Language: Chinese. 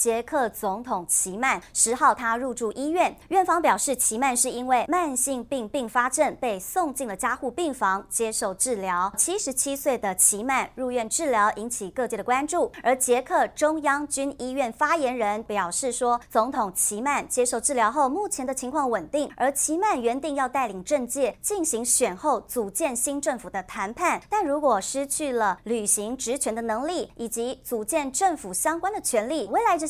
捷克总统齐曼十号他入住医院，院方表示齐曼是因为慢性病并发症被送进了加护病房接受治疗。七十七岁的齐曼入院治疗引起各界的关注，而捷克中央军医院发言人表示说，总统齐曼接受治疗后，目前的情况稳定。而齐曼原定要带领政界进行选后组建新政府的谈判，但如果失去了履行职权的能力以及组建政府相关的权利，未来这。